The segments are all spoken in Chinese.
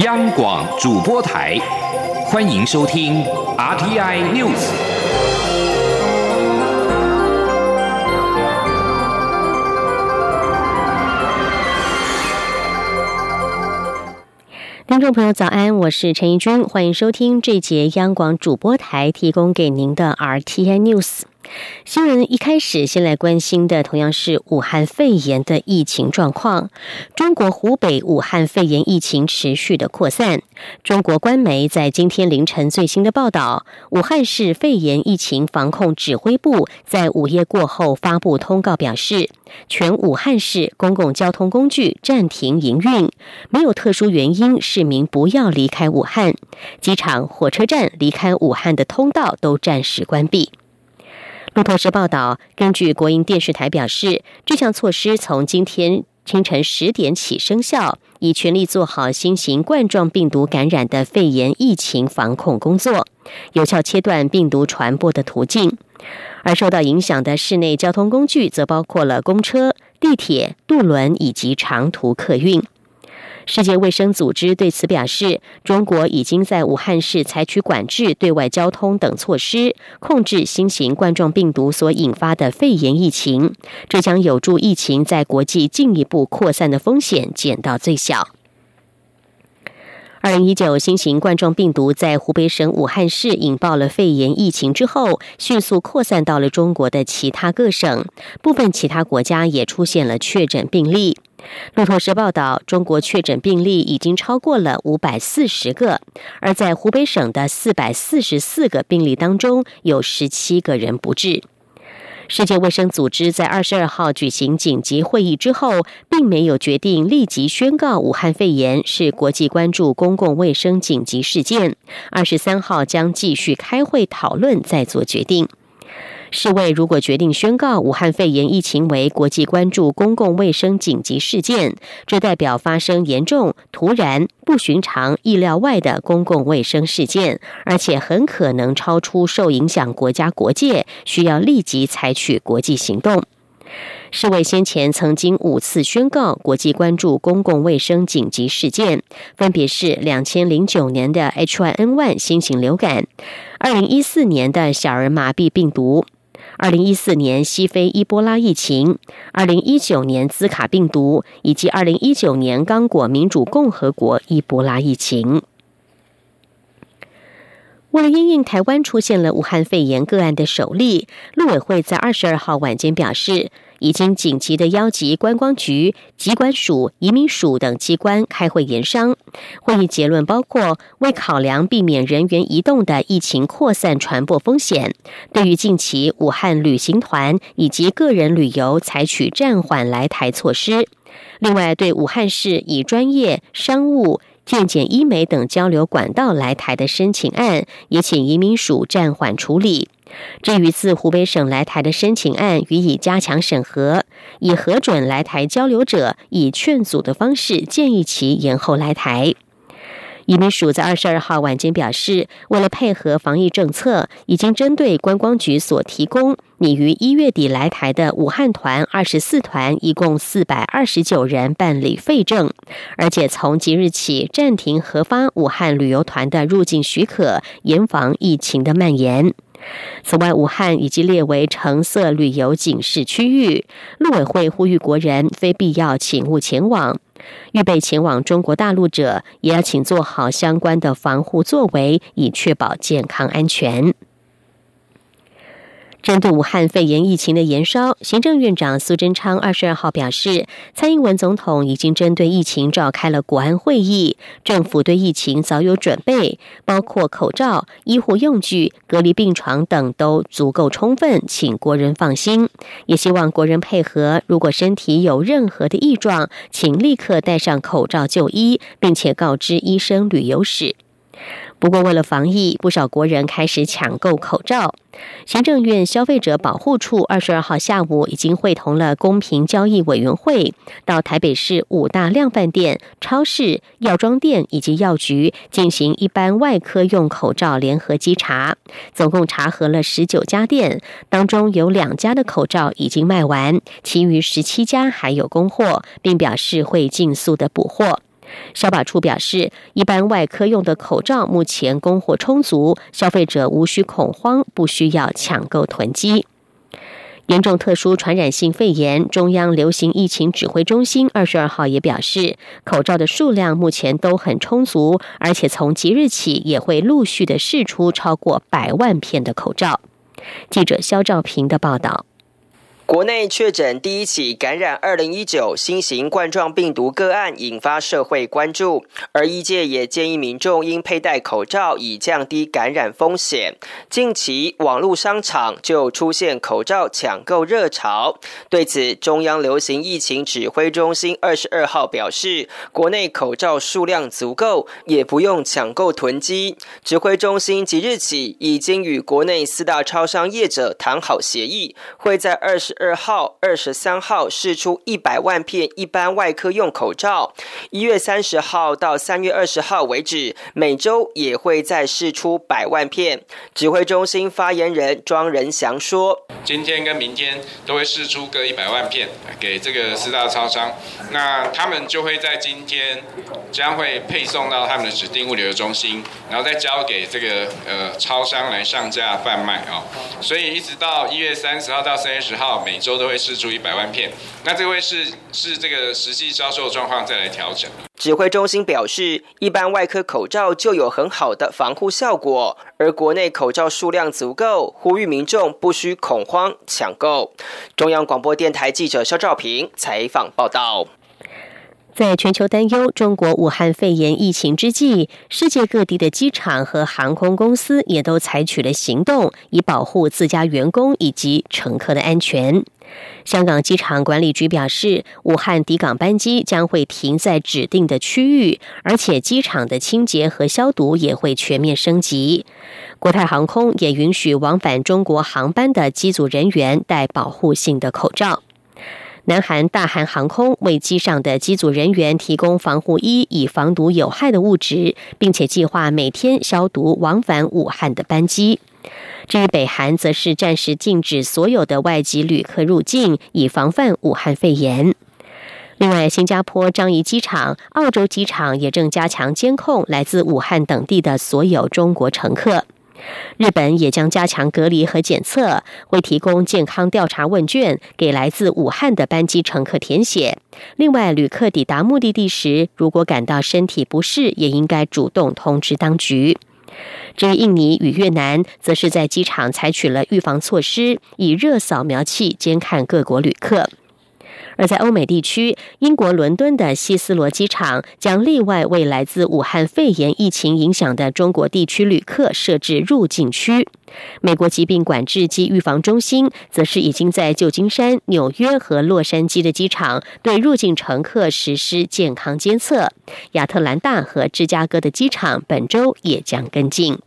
央广主播台，欢迎收听 RTI News。听众朋友，早安，我是陈怡君，欢迎收听这节央广主播台提供给您的 RTI News。新闻一开始先来关心的，同样是武汉肺炎的疫情状况。中国湖北武汉肺炎疫情持续的扩散。中国官媒在今天凌晨最新的报道，武汉市肺炎疫情防控指挥部在午夜过后发布通告，表示全武汉市公共交通工具暂停营运，没有特殊原因，市民不要离开武汉。机场、火车站离开武汉的通道都暂时关闭。路透社报道，根据国营电视台表示，这项措施从今天清晨十点起生效，以全力做好新型冠状病毒感染的肺炎疫情防控工作，有效切断病毒传播的途径。而受到影响的室内交通工具，则包括了公车、地铁、渡轮以及长途客运。世界卫生组织对此表示，中国已经在武汉市采取管制、对外交通等措施，控制新型冠状病毒所引发的肺炎疫情，这将有助疫情在国际进一步扩散的风险减到最小。二零一九新型冠状病毒在湖北省武汉市引爆了肺炎疫情之后，迅速扩散到了中国的其他各省，部分其他国家也出现了确诊病例。路透社报道，中国确诊病例已经超过了五百四十个，而在湖北省的四百四十四个病例当中，有十七个人不治。世界卫生组织在二十二号举行紧急会议之后，并没有决定立即宣告武汉肺炎是国际关注公共卫生紧急事件。二十三号将继续开会讨论，再做决定。世卫如果决定宣告武汉肺炎疫情为国际关注公共卫生紧急事件，这代表发生严重、突然、不寻常、意料外的公共卫生事件，而且很可能超出受影响国家国界，需要立即采取国际行动。世卫先前曾经五次宣告国际关注公共卫生紧急事件，分别是两千零九年的 H1N1 新型流感，二零一四年的小儿麻痹病毒。二零一四年西非伊波拉疫情，二零一九年兹卡病毒，以及二零一九年刚果民主共和国伊波拉疫情。为了因应台湾出现了武汉肺炎个案的首例，陆委会在二十二号晚间表示。已经紧急的邀集观光局、机关署、移民署等机关开会研商。会议结论包括：为考量避免人员移动的疫情扩散传播风险，对于近期武汉旅行团以及个人旅游采取暂缓来台措施。另外，对武汉市以专业、商务、健检、医美等交流管道来台的申请案，也请移民署暂缓处理。至于自湖北省来台的申请案，予以加强审核，以核准来台交流者以劝阻的方式建议其延后来台。移民署在二十二号晚间表示，为了配合防疫政策，已经针对观光局所提供拟于一月底来台的武汉团二十四团，一共四百二十九人办理废证，而且从即日起暂停核发武汉旅游团的入境许可，严防疫情的蔓延。此外，武汉已经列为橙色旅游警示区域，陆委会呼吁国人非必要请勿前往。预备前往中国大陆者，也要请做好相关的防护作为，以确保健康安全。针对武汉肺炎疫情的延烧，行政院长苏贞昌二十二号表示，蔡英文总统已经针对疫情召开了国安会议，政府对疫情早有准备，包括口罩、医护用具、隔离病床等都足够充分，请国人放心。也希望国人配合，如果身体有任何的异状，请立刻戴上口罩就医，并且告知医生旅游史。不过，为了防疫，不少国人开始抢购口罩。行政院消费者保护处二十二号下午已经会同了公平交易委员会，到台北市五大量贩店、超市、药妆店以及药局进行一般外科用口罩联合稽查，总共查核了十九家店，当中有两家的口罩已经卖完，其余十七家还有供货，并表示会尽速的补货。消保处表示，一般外科用的口罩目前供货充足，消费者无需恐慌，不需要抢购囤积。严重特殊传染性肺炎，中央流行疫情指挥中心二十二号也表示，口罩的数量目前都很充足，而且从即日起也会陆续的释出超过百万片的口罩。记者肖兆平的报道。国内确诊第一起感染二零一九新型冠状病毒个案，引发社会关注。而医界也建议民众应佩戴口罩，以降低感染风险。近期网络商场就出现口罩抢购热潮。对此，中央流行疫情指挥中心二十二号表示，国内口罩数量足够，也不用抢购囤积。指挥中心即日起已经与国内四大超商业者谈好协议，会在二十。二号、二十三号试出一百万片一般外科用口罩，一月三十号到三月二十号为止，每周也会再试出百万片。指挥中心发言人庄仁祥说：“今天跟明天都会试出个一百万片给这个四大超商，那他们就会在今天将会配送到他们的指定物流中心，然后再交给这个呃超商来上架贩卖啊。所以一直到一月三十号到三月十号。”每周都会试出一百万片，那这会是是这个实际销售状况再来调整。指挥中心表示，一般外科口罩就有很好的防护效果，而国内口罩数量足够，呼吁民众不需恐慌抢购。中央广播电台记者肖兆平采访报道。在全球担忧中国武汉肺炎疫情之际，世界各地的机场和航空公司也都采取了行动，以保护自家员工以及乘客的安全。香港机场管理局表示，武汉抵港班机将会停在指定的区域，而且机场的清洁和消毒也会全面升级。国泰航空也允许往返中国航班的机组人员戴保护性的口罩。南韩大韩航空为机上的机组人员提供防护衣，以防毒有害的物质，并且计划每天消毒往返武汉的班机。至于北韩，则是暂时禁止所有的外籍旅客入境，以防范武汉肺炎。另外，新加坡樟宜机场、澳洲机场也正加强监控来自武汉等地的所有中国乘客。日本也将加强隔离和检测，会提供健康调查问卷给来自武汉的班机乘客填写。另外，旅客抵达目的地时，如果感到身体不适，也应该主动通知当局。至于印尼与越南，则是在机场采取了预防措施，以热扫描器监看各国旅客。而在欧美地区，英国伦敦的希斯罗机场将例外为来自武汉肺炎疫情影响的中国地区旅客设置入境区。美国疾病管制及预防中心则是已经在旧金山、纽约和洛杉矶的机场对入境乘客实施健康监测。亚特兰大和芝加哥的机场本周也将跟进。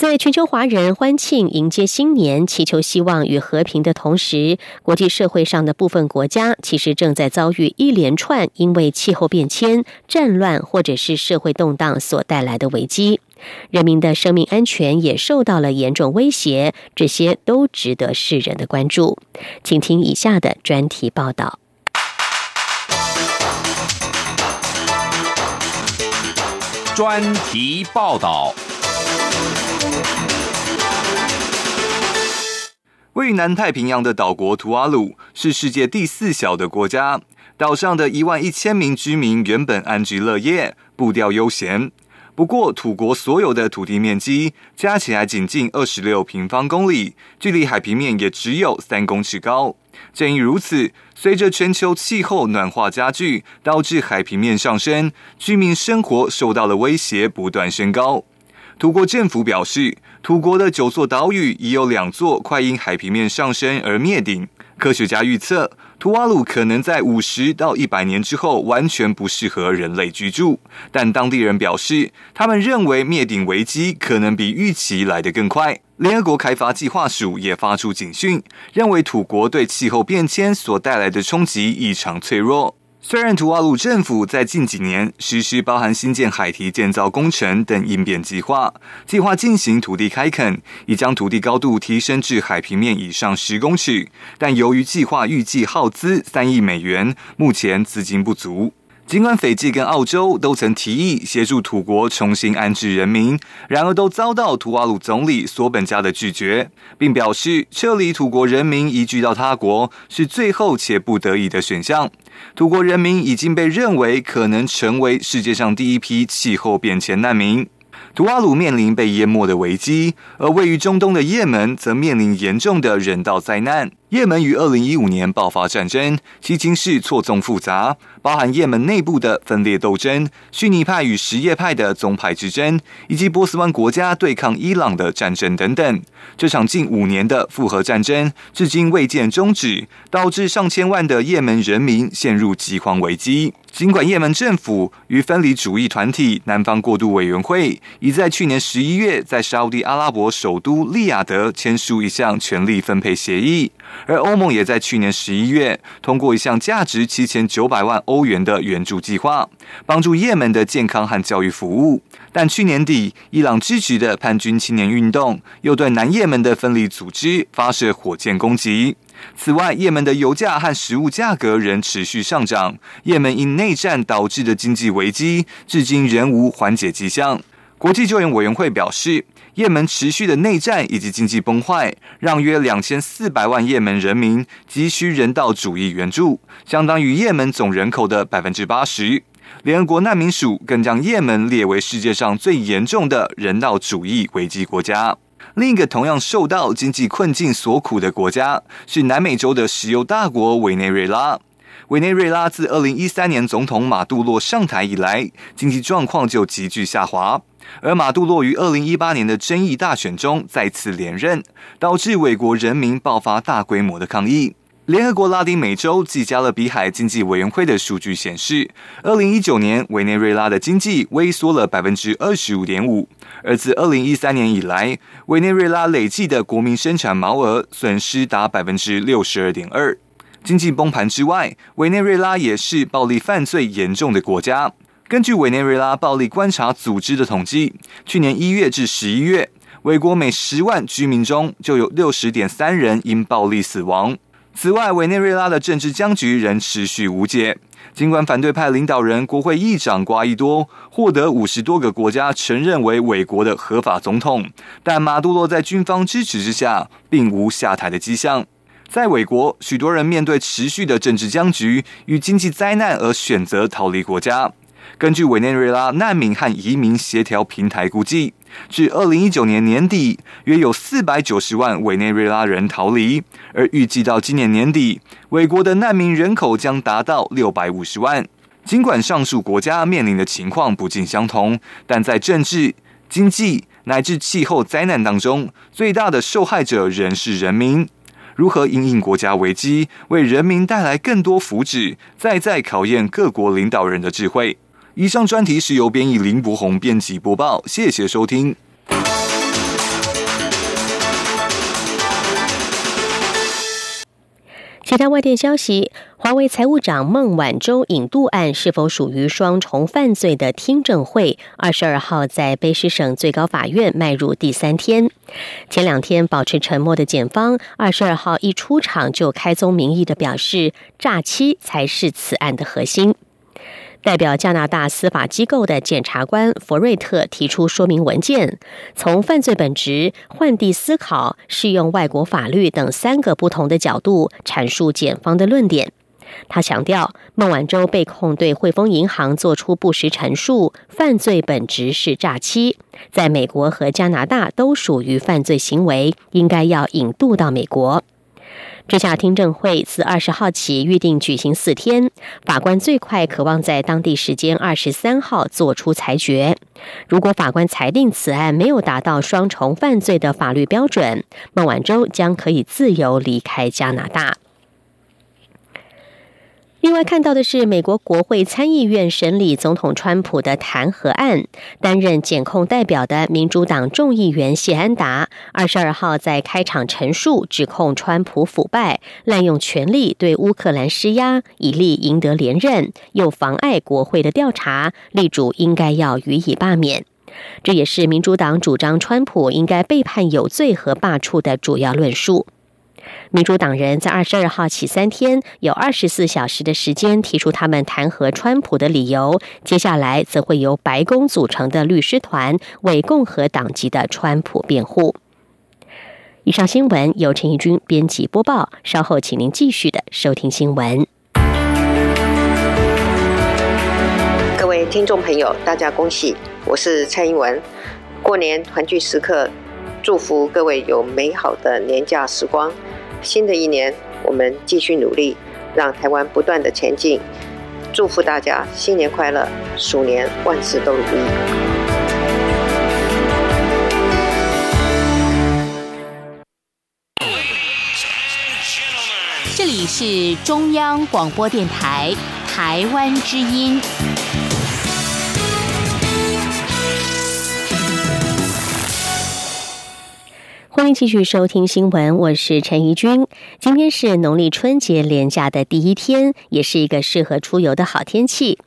在全球华人欢庆迎接新年、祈求希望与和平的同时，国际社会上的部分国家其实正在遭遇一连串因为气候变迁、战乱或者是社会动荡所带来的危机，人民的生命安全也受到了严重威胁。这些都值得世人的关注。请听以下的专题报道。专题报道。位于南太平洋的岛国图瓦鲁是世界第四小的国家，岛上的一万一千名居民原本安居乐业，步调悠闲。不过，土国所有的土地面积加起来仅近二十六平方公里，距离海平面也只有三公尺高。正因如此，随着全球气候暖化加剧，导致海平面上升，居民生活受到了威胁，不断升高。土国政府表示，土国的九座岛屿已有两座快因海平面上升而灭顶。科学家预测，图瓦鲁可能在五十到一百年之后完全不适合人类居住。但当地人表示，他们认为灭顶危机可能比预期来得更快。联合国开发计划署也发出警讯，认为土国对气候变迁所带来的冲击异常脆弱。虽然图瓦鲁政府在近几年实施包含新建海堤建造工程等应变计划，计划进行土地开垦，已将土地高度提升至海平面以上十公尺，但由于计划预计耗资三亿美元，目前资金不足。尽管斐济跟澳洲都曾提议协助土国重新安置人民，然而都遭到图瓦鲁总理索本加的拒绝，并表示撤离土国人民移居到他国是最后且不得已的选项。土国人民已经被认为可能成为世界上第一批气候变迁难民。图瓦鲁面临被淹没的危机，而位于中东的也门则面临严重的人道灾难。也门于二零一五年爆发战争，其情势错综复杂，包含也门内部的分裂斗争、逊尼派与什叶派的宗派之争，以及波斯湾国家对抗伊朗的战争等等。这场近五年的复合战争至今未见终止，导致上千万的也门人民陷入饥荒危机。尽管也门政府与分离主义团体南方过渡委员会已在去年十一月在沙地阿拉伯首都利雅得签署一项权力分配协议。而欧盟也在去年十一月通过一项价值七千九百万欧元的援助计划，帮助也门的健康和教育服务。但去年底，伊朗支持的叛军青年运动又对南也门的分离组织发射火箭攻击。此外，也门的油价和食物价格仍持续上涨，也门因内战导致的经济危机至今仍无缓解迹象。国际救援委员会表示。也门持续的内战以及经济崩坏，让约两千四百万也门人民急需人道主义援助，相当于也门总人口的百分之八十。联合国难民署更将也门列为世界上最严重的人道主义危机国家。另一个同样受到经济困境所苦的国家是南美洲的石油大国委内瑞拉。委内瑞拉自二零一三年总统马杜罗上台以来，经济状况就急剧下滑。而马杜洛于二零一八年的争议大选中再次连任，导致美国人民爆发大规模的抗议。联合国拉丁美洲及加勒比海经济委员会的数据显示，二零一九年委内瑞拉的经济萎缩了百分之二十五点五，而自二零一三年以来，委内瑞拉累计的国民生产毛额损失达百分之六十二点二。经济崩盘之外，委内瑞拉也是暴力犯罪严重的国家。根据委内瑞拉暴力观察组织的统计，去年一月至十一月，委国每十万居民中就有六十点三人因暴力死亡。此外，委内瑞拉的政治僵局仍持续无解。尽管反对派领导人国会议长瓜伊多获得五十多个国家承认为委国的合法总统，但马杜罗在军方支持之下，并无下台的迹象。在委国，许多人面对持续的政治僵局与经济灾难而选择逃离国家。根据委内瑞拉难民和移民协调平台估计，至二零一九年年底，约有四百九十万委内瑞拉人逃离，而预计到今年年底，委国的难民人口将达到六百五十万。尽管上述国家面临的情况不尽相同，但在政治、经济乃至气候灾难当中，最大的受害者仍是人民。如何因应国家危机，为人民带来更多福祉，再再考验各国领导人的智慧。以上专题是由编译林博宏编辑播报，谢谢收听。其他外电消息：华为财务长孟晚舟引渡案是否属于双重犯罪的听证会，二十二号在卑诗省最高法院迈入第三天。前两天保持沉默的检方，二十二号一出场就开宗明义的表示，诈欺才是此案的核心。代表加拿大司法机构的检察官弗瑞特提出说明文件，从犯罪本质、换地思考、适用外国法律等三个不同的角度阐述检方的论点。他强调，孟晚舟被控对汇丰银行做出不实陈述，犯罪本质是诈欺，在美国和加拿大都属于犯罪行为，应该要引渡到美国。这下听证会自二十号起预定举行四天，法官最快渴望在当地时间二十三号作出裁决。如果法官裁定此案没有达到双重犯罪的法律标准，孟晚舟将可以自由离开加拿大。另外看到的是，美国国会参议院审理总统川普的弹劾案，担任检控代表的民主党众议员谢安达，二十二号在开场陈述指控川普腐败、滥用权力对乌克兰施压，以力赢得连任，又妨碍国会的调查，力主应该要予以罢免。这也是民主党主张川普应该被判有罪和罢黜的主要论述。民主党人在二十二号起三天有二十四小时的时间提出他们弹劾川普的理由。接下来则会由白宫组成的律师团为共和党籍的川普辩护。以上新闻由陈义军编辑播报。稍后请您继续的收听新闻。各位听众朋友，大家恭喜！我是蔡英文。过年团聚时刻，祝福各位有美好的年假时光。新的一年，我们继续努力，让台湾不断的前进。祝福大家新年快乐，鼠年万事都如意。这里是中央广播电台台湾之音。欢迎继续收听新闻，我是陈怡君。今天是农历春节连假的第一天，也是一个适合出游的好天气。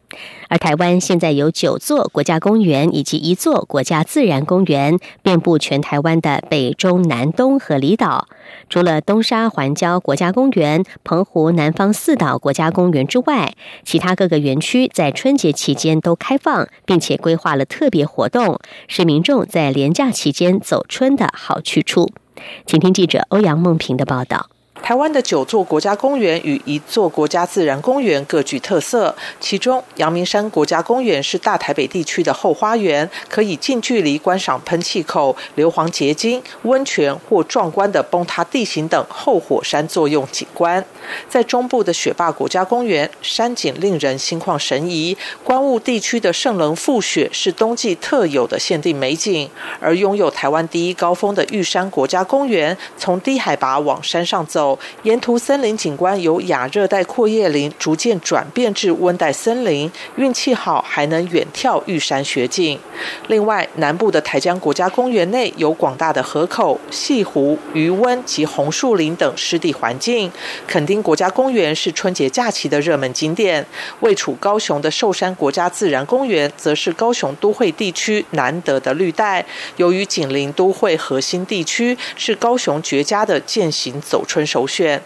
而台湾现在有九座国家公园以及一座国家自然公园，遍布全台湾的北中南东和离岛。除了东沙环礁国家公园、澎湖南方四岛国家公园之外，其他各个园区在春节期间都开放，并且规划了特别活动，是民众在连假期间走春的好去处。请听记者欧阳梦平的报道。台湾的九座国家公园与一座国家自然公园各具特色，其中阳明山国家公园是大台北地区的后花园，可以近距离观赏喷气口、硫磺结晶、温泉或壮观的崩塌地形等后火山作用景观。在中部的雪霸国家公园，山景令人心旷神怡，观雾地区的圣棱覆雪是冬季特有的限定美景。而拥有台湾第一高峰的玉山国家公园，从低海拔往山上走。沿途森林景观由亚热带阔叶林逐渐转变至温带森林，运气好还能远眺玉山雪景。另外，南部的台江国家公园内有广大的河口、西湖、渔温及红树林等湿地环境。垦丁国家公园是春节假期的热门景点。位处高雄的寿山国家自然公园，则是高雄都会地区难得的绿带。由于紧邻都会核心地区，是高雄绝佳的践行走春首。选。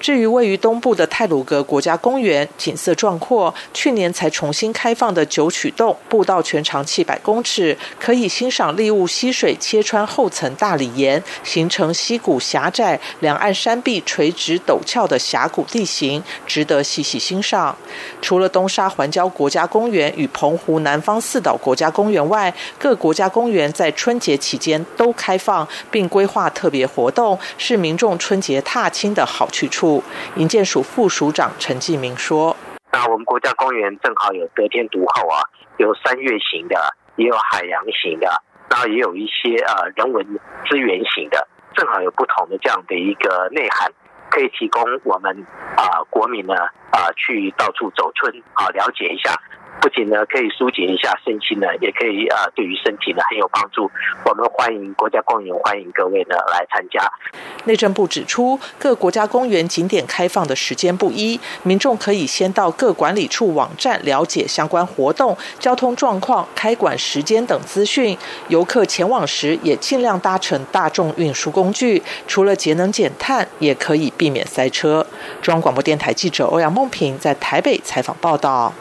至于位于东部的泰鲁格国家公园，景色壮阔。去年才重新开放的九曲洞步道全长七百公尺，可以欣赏利物溪水切穿厚层大理岩，形成溪谷狭窄、两岸山壁垂直陡峭的峡谷地形，值得细细欣赏。除了东沙环礁国家公园与澎湖南方四岛国家公园外，各国家公园在春节期间都开放，并规划特别活动，是民众春节踏青。的好去处，营建署副署长陈继明说：“那我们国家公园正好有得天独厚啊，有山岳型的，也有海洋型的，然后也有一些呃人文资源型的，正好有不同的这样的一个内涵，可以提供我们啊国民呢啊去到处走春啊了解一下。”不仅呢可以疏解一下身心呢，也可以啊对于身体呢很有帮助。我们欢迎国家公园，欢迎各位呢来参加。内政部指出，各国家公园景点开放的时间不一，民众可以先到各管理处网站了解相关活动、交通状况、开馆时间等资讯。游客前往时也尽量搭乘大众运输工具，除了节能减碳，也可以避免塞车。中央广播电台记者欧阳梦平在台北采访报道。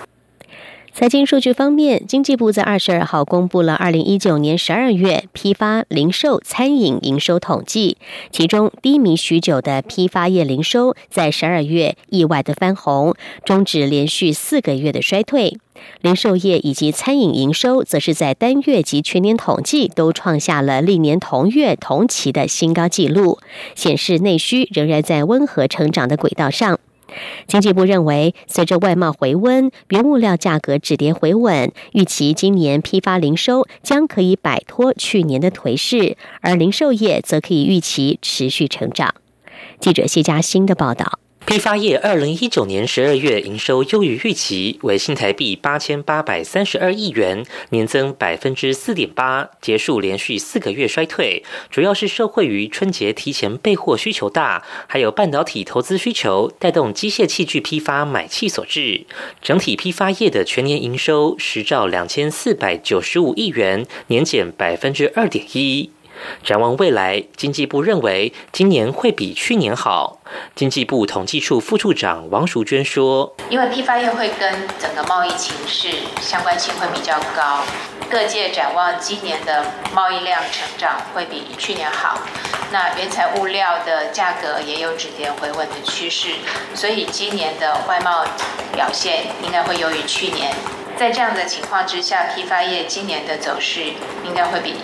财经数据方面，经济部在二十二号公布了二零一九年十二月批发、零售、餐饮营收统计，其中低迷许久的批发业零收在十二月意外的翻红，终止连续四个月的衰退；零售业以及餐饮营收则是在单月及全年统计都创下了历年同月同期的新高纪录，显示内需仍然在温和成长的轨道上。经济部认为，随着外贸回温，原物料价格止跌回稳，预期今年批发零售将可以摆脱去年的颓势，而零售业则可以预期持续成长。记者谢佳欣的报道。批发业二零一九年十二月营收优于预期，为新台币八千八百三十二亿元，年增百分之四点八，结束连续四个月衰退。主要是受惠于春节提前备货需求大，还有半导体投资需求带动机械器具批发买气所致。整体批发业的全年营收十兆两千四百九十五亿元，年减百分之二点一。展望未来，经济部认为今年会比去年好。经济部统计处副处长王淑娟说：“因为批发业会跟整个贸易情势相关性会比较高，各界展望今年的贸易量成长会比去年好。那原材物料的价格也有止跌回稳的趋势，所以今年的外贸表现应该会优于去年。在这样的情况之下，批发业今年的走势应该会比。”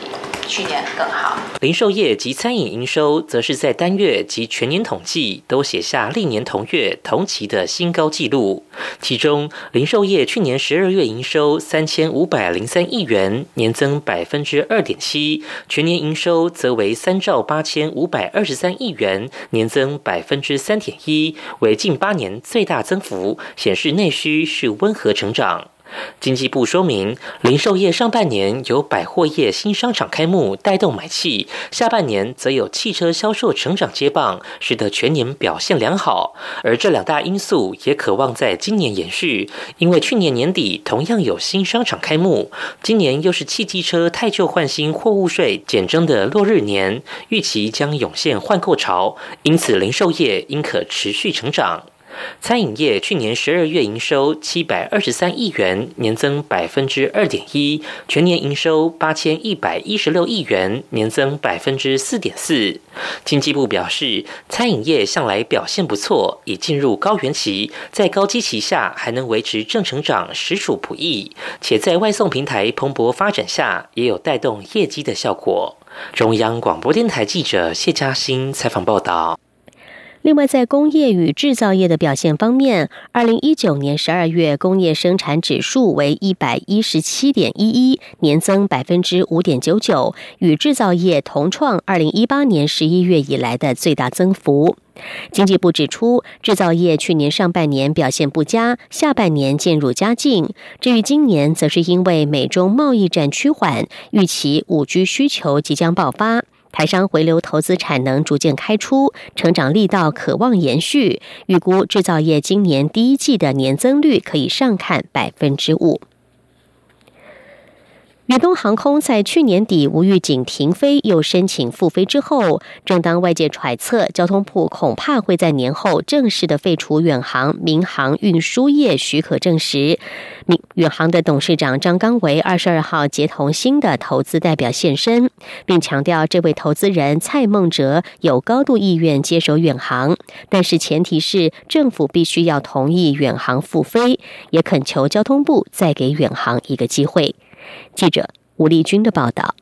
去年更好。零售业及餐饮营收，则是在单月及全年统计都写下历年同月同期的新高纪录。其中，零售业去年十二月营收三千五百零三亿元，年增百分之二点七；全年营收则为三兆八千五百二十三亿元，年增百分之三点一，为近八年最大增幅，显示内需是温和成长。经济部说明，零售业上半年由百货业新商场开幕带动买气，下半年则有汽车销售成长接棒，使得全年表现良好。而这两大因素也渴望在今年延续，因为去年年底同样有新商场开幕，今年又是汽机车太旧换新货物税减征的落日年，预期将涌现换购潮，因此零售业应可持续成长。餐饮业去年十二月营收七百二十三亿元，年增百分之二点一，全年营收八千一百一十六亿元，年增百分之四点四。经济部表示，餐饮业向来表现不错，已进入高原期，在高基期下还能维持正成长，实属不易。且在外送平台蓬勃发展下，也有带动业绩的效果。中央广播电台记者谢嘉欣采访报道。另外，在工业与制造业的表现方面，二零一九年十二月工业生产指数为一百一十七点一一，年增百分之五点九九，与制造业同创二零一八年十一月以来的最大增幅。经济部指出，制造业去年上半年表现不佳，下半年渐入佳境。至于今年，则是因为美中贸易战趋缓，预期五 G 需求即将爆发。台商回流投资产能逐渐开出，成长力道可望延续。预估制造业今年第一季的年增率可以上看百分之五。远东航空在去年底无预警停飞，又申请复飞之后，正当外界揣测交通部恐怕会在年后正式的废除远航民航运输业许可证时，民远航的董事长张刚维二十二号结同新的投资代表现身，并强调这位投资人蔡孟哲有高度意愿接手远航，但是前提是政府必须要同意远航复飞，也恳求交通部再给远航一个机会。记者吴丽君的报道。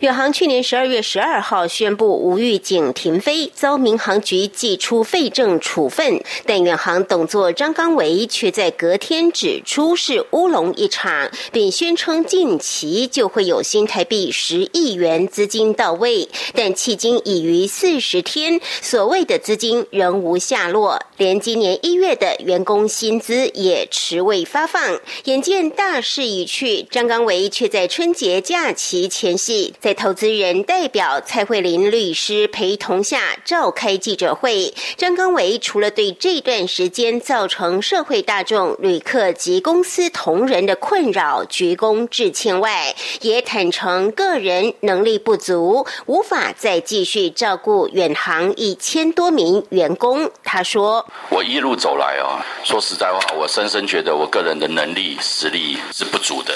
远航去年十二月十二号宣布无预警停飞，遭民航局寄出废证处分。但远航董座张刚维却在隔天指出是乌龙一场，并宣称近期就会有新台币十亿元资金到位。但迄今已逾四十天，所谓的资金仍无下落，连今年一月的员工薪资也迟未发放。眼见大势已去，张刚维却在春节假期前夕。在投资人代表蔡慧玲律师陪同下召开记者会，张刚维除了对这段时间造成社会大众、旅客及公司同仁的困扰鞠躬致歉外，也坦诚个人能力不足，无法再继续照顾远航一千多名员工。他说：“我一路走来哦，说实在话，我深深觉得我个人的能力实力是不足的。”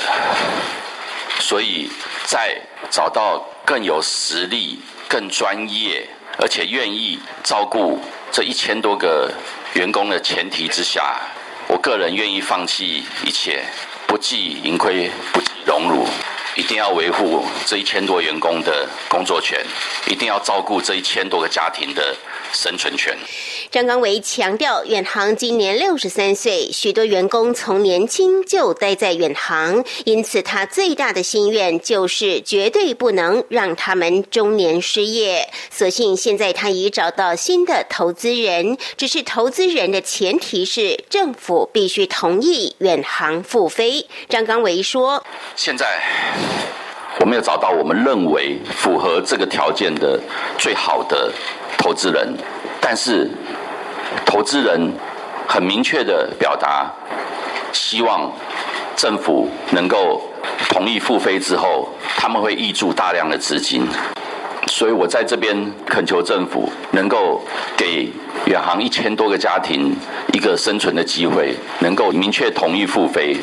所以在找到更有实力、更专业，而且愿意照顾这一千多个员工的前提之下，我个人愿意放弃一切，不计盈亏，不计荣辱，一定要维护这一千多员工的工作权，一定要照顾这一千多个家庭的生存权。张刚维强调，远航今年六十三岁，许多员工从年轻就待在远航，因此他最大的心愿就是绝对不能让他们中年失业。所幸现在他已找到新的投资人，只是投资人的前提是政府必须同意远航复飞。张刚维说：“现在我们要找到我们认为符合这个条件的最好的投资人，但是。”投资人很明确的表达，希望政府能够同意复飞之后，他们会挹注大量的资金。所以我在这边恳求政府能够给远航一千多个家庭一个生存的机会，能够明确同意复飞。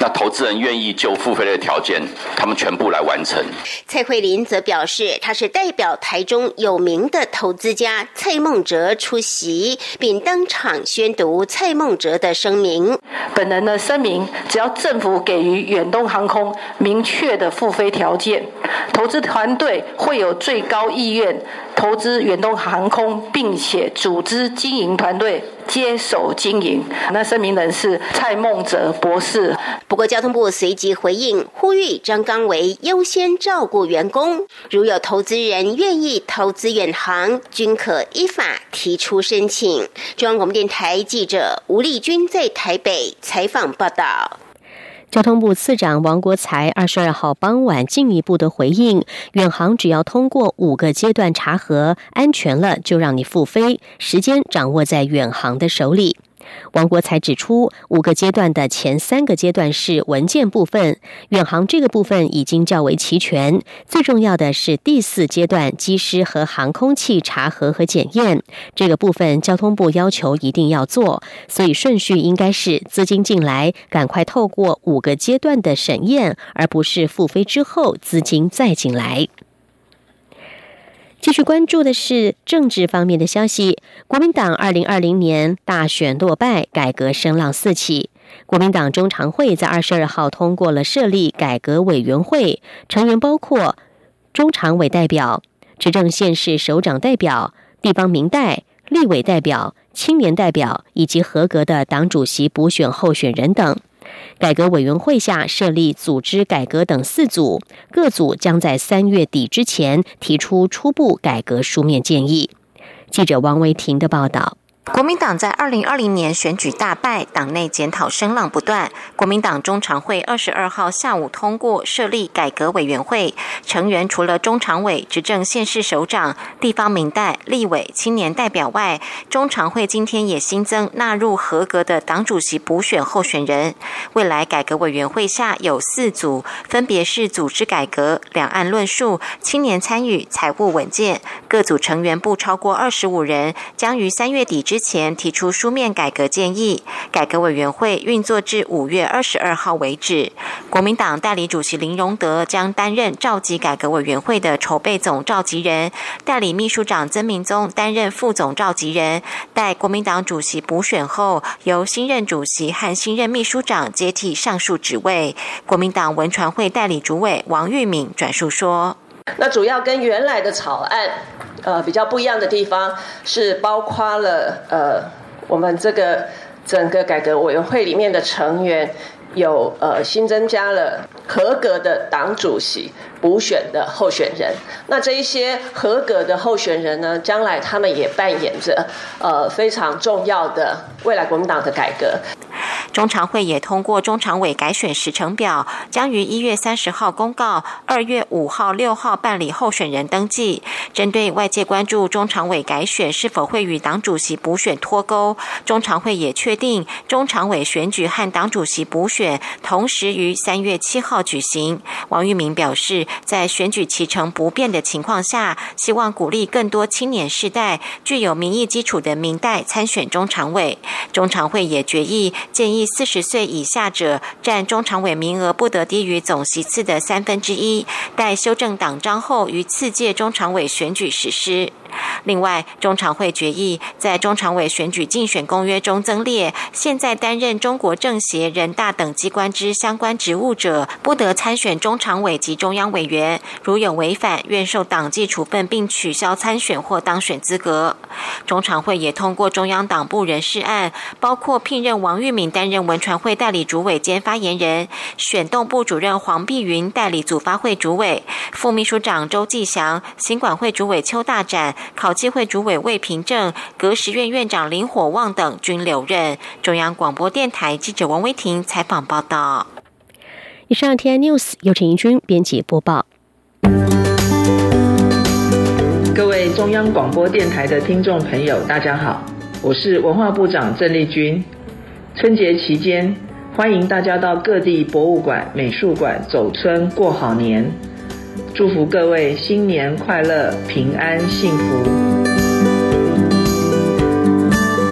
那投资人愿意就复飞的条件，他们全部来完成。蔡慧林则表示，他是代表台中有名的投资家蔡孟哲出席，并当场宣读蔡孟哲的声明。本人的声明，只要政府给予远东航空明确的复飞条件，投资团队会有最高意愿投资远东航空，并且组织经营团队接手经营。那声明人是蔡孟哲博士。不过，交通部随即回应，呼吁张刚为优先照顾员工。如有投资人愿意投资远航，均可依法提出申请。中央广播电台记者吴丽君在台北采访报道。交通部次长王国才二十二号傍晚进一步的回应，远航只要通过五个阶段查核，安全了就让你复飞，时间掌握在远航的手里。王国才指出，五个阶段的前三个阶段是文件部分，远航这个部分已经较为齐全。最重要的是第四阶段机师和航空器查核和检验，这个部分交通部要求一定要做，所以顺序应该是资金进来，赶快透过五个阶段的审验，而不是复飞之后资金再进来。继续关注的是政治方面的消息。国民党二零二零年大选落败，改革声浪四起。国民党中常会在二十二号通过了设立改革委员会，成员包括中常委代表、执政县市首长代表、地方民代、立委代表、青年代表以及合格的党主席补选候选人等。改革委员会下设立组织改革等四组，各组将在三月底之前提出初步改革书面建议。记者王维婷的报道。国民党在二零二零年选举大败，党内检讨声浪不断。国民党中常会二十二号下午通过设立改革委员会，成员除了中常委、执政县市首长、地方民代、立委、青年代表外，中常会今天也新增纳入合格的党主席补选候选人。未来改革委员会下有四组，分别是组织改革、两岸论述、青年参与、财务稳健。各组成员不超过二十五人，将于三月底之前提出书面改革建议，改革委员会运作至五月二十二号为止。国民党代理主席林荣德将担任召集改革委员会的筹备总召集人，代理秘书长曾明宗担任副总召集人。待国民党主席补选后，由新任主席和新任秘书长接替上述职位。国民党文传会代理主委王玉敏转述说：“那主要跟原来的草案。”呃，比较不一样的地方是包括了呃，我们这个整个改革委员会里面的成员有呃新增加了合格的党主席补选的候选人。那这一些合格的候选人呢，将来他们也扮演着呃非常重要的未来国民党的改革。中常会也通过中常委改选时程表，将于一月三十号公告，二月五号、六号办理候选人登记。针对外界关注中常委改选是否会与党主席补选脱钩，中常会也确定中常委选举和党主席补选同时于三月七号举行。王玉明表示，在选举期程不变的情况下，希望鼓励更多青年世代、具有民意基础的民代参选中常委。中常会也决议建议。四十岁以下者占中常委名额不得低于总席次的三分之一。待修正党章后，于次届中常委选举实施。另外，中常会决议在中常委选举竞选公约中增列，现在担任中国政协、人大等机关之相关职务者，不得参选中常委及中央委员。如有违反，愿受党纪处分，并取消参选或当选资格。中常会也通过中央党部人事案，包括聘任王玉敏担任文传会代理主委兼发言人，选动部主任黄碧云代理组发会主委，副秘书长周继祥、行管会主委邱大展、考纪会主委魏平正、革实院院长林火旺等均留任。中央广播电台记者王威婷采访报道。以上 T I News 由陈怡君编辑播报。各位中央广播电台的听众朋友，大家好，我是文化部长郑丽君。春节期间，欢迎大家到各地博物馆、美术馆走春过好年，祝福各位新年快乐、平安幸福。